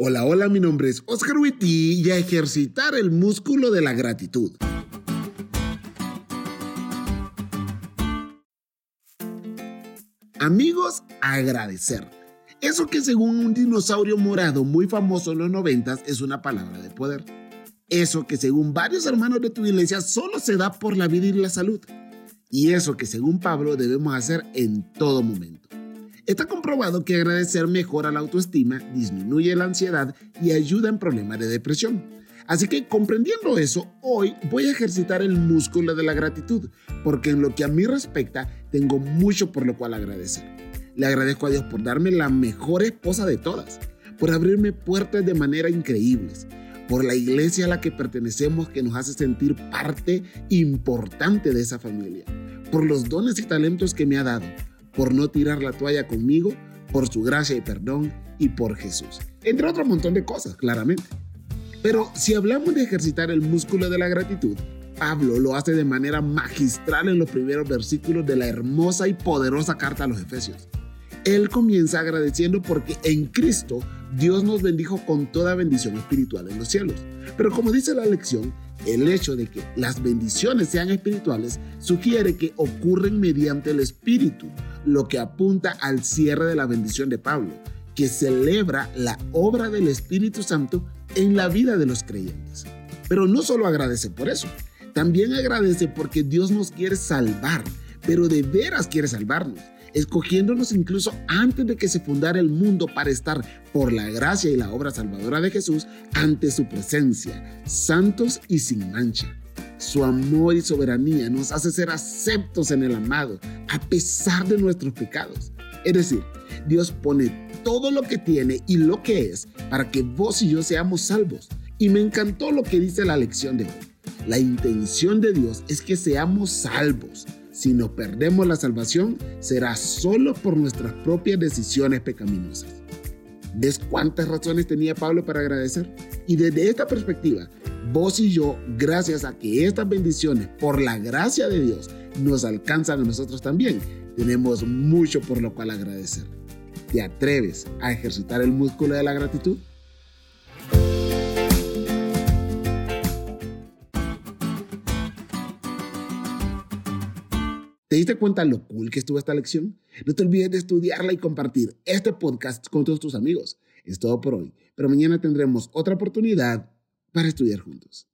Hola, hola, mi nombre es Oscar Witty y a ejercitar el músculo de la gratitud. Amigos, agradecer. Eso que según un dinosaurio morado muy famoso en los noventas es una palabra de poder. Eso que según varios hermanos de tu iglesia solo se da por la vida y la salud. Y eso que según Pablo debemos hacer en todo momento. Está comprobado que agradecer mejora la autoestima, disminuye la ansiedad y ayuda en problemas de depresión. Así que comprendiendo eso, hoy voy a ejercitar el músculo de la gratitud, porque en lo que a mí respecta, tengo mucho por lo cual agradecer. Le agradezco a Dios por darme la mejor esposa de todas, por abrirme puertas de manera increíbles, por la iglesia a la que pertenecemos que nos hace sentir parte importante de esa familia, por los dones y talentos que me ha dado, por no tirar la toalla conmigo, por su gracia y perdón y por Jesús. Entre otro montón de cosas, claramente. Pero si hablamos de ejercitar el músculo de la gratitud, Pablo lo hace de manera magistral en los primeros versículos de la hermosa y poderosa carta a los Efesios. Él comienza agradeciendo porque en Cristo Dios nos bendijo con toda bendición espiritual en los cielos. Pero como dice la lección, el hecho de que las bendiciones sean espirituales sugiere que ocurren mediante el Espíritu, lo que apunta al cierre de la bendición de Pablo, que celebra la obra del Espíritu Santo en la vida de los creyentes. Pero no solo agradece por eso, también agradece porque Dios nos quiere salvar, pero de veras quiere salvarnos escogiéndonos incluso antes de que se fundara el mundo para estar por la gracia y la obra salvadora de Jesús ante su presencia, santos y sin mancha. Su amor y soberanía nos hace ser aceptos en el amado, a pesar de nuestros pecados. Es decir, Dios pone todo lo que tiene y lo que es para que vos y yo seamos salvos. Y me encantó lo que dice la lección de hoy. La intención de Dios es que seamos salvos si nos perdemos la salvación, será solo por nuestras propias decisiones pecaminosas. ¿Ves cuántas razones tenía Pablo para agradecer? Y desde esta perspectiva, vos y yo, gracias a que estas bendiciones, por la gracia de Dios, nos alcanzan a nosotros también, tenemos mucho por lo cual agradecer. ¿Te atreves a ejercitar el músculo de la gratitud? ¿Te diste cuenta lo cool que estuvo esta lección? No te olvides de estudiarla y compartir este podcast con todos tus amigos. Es todo por hoy, pero mañana tendremos otra oportunidad para estudiar juntos.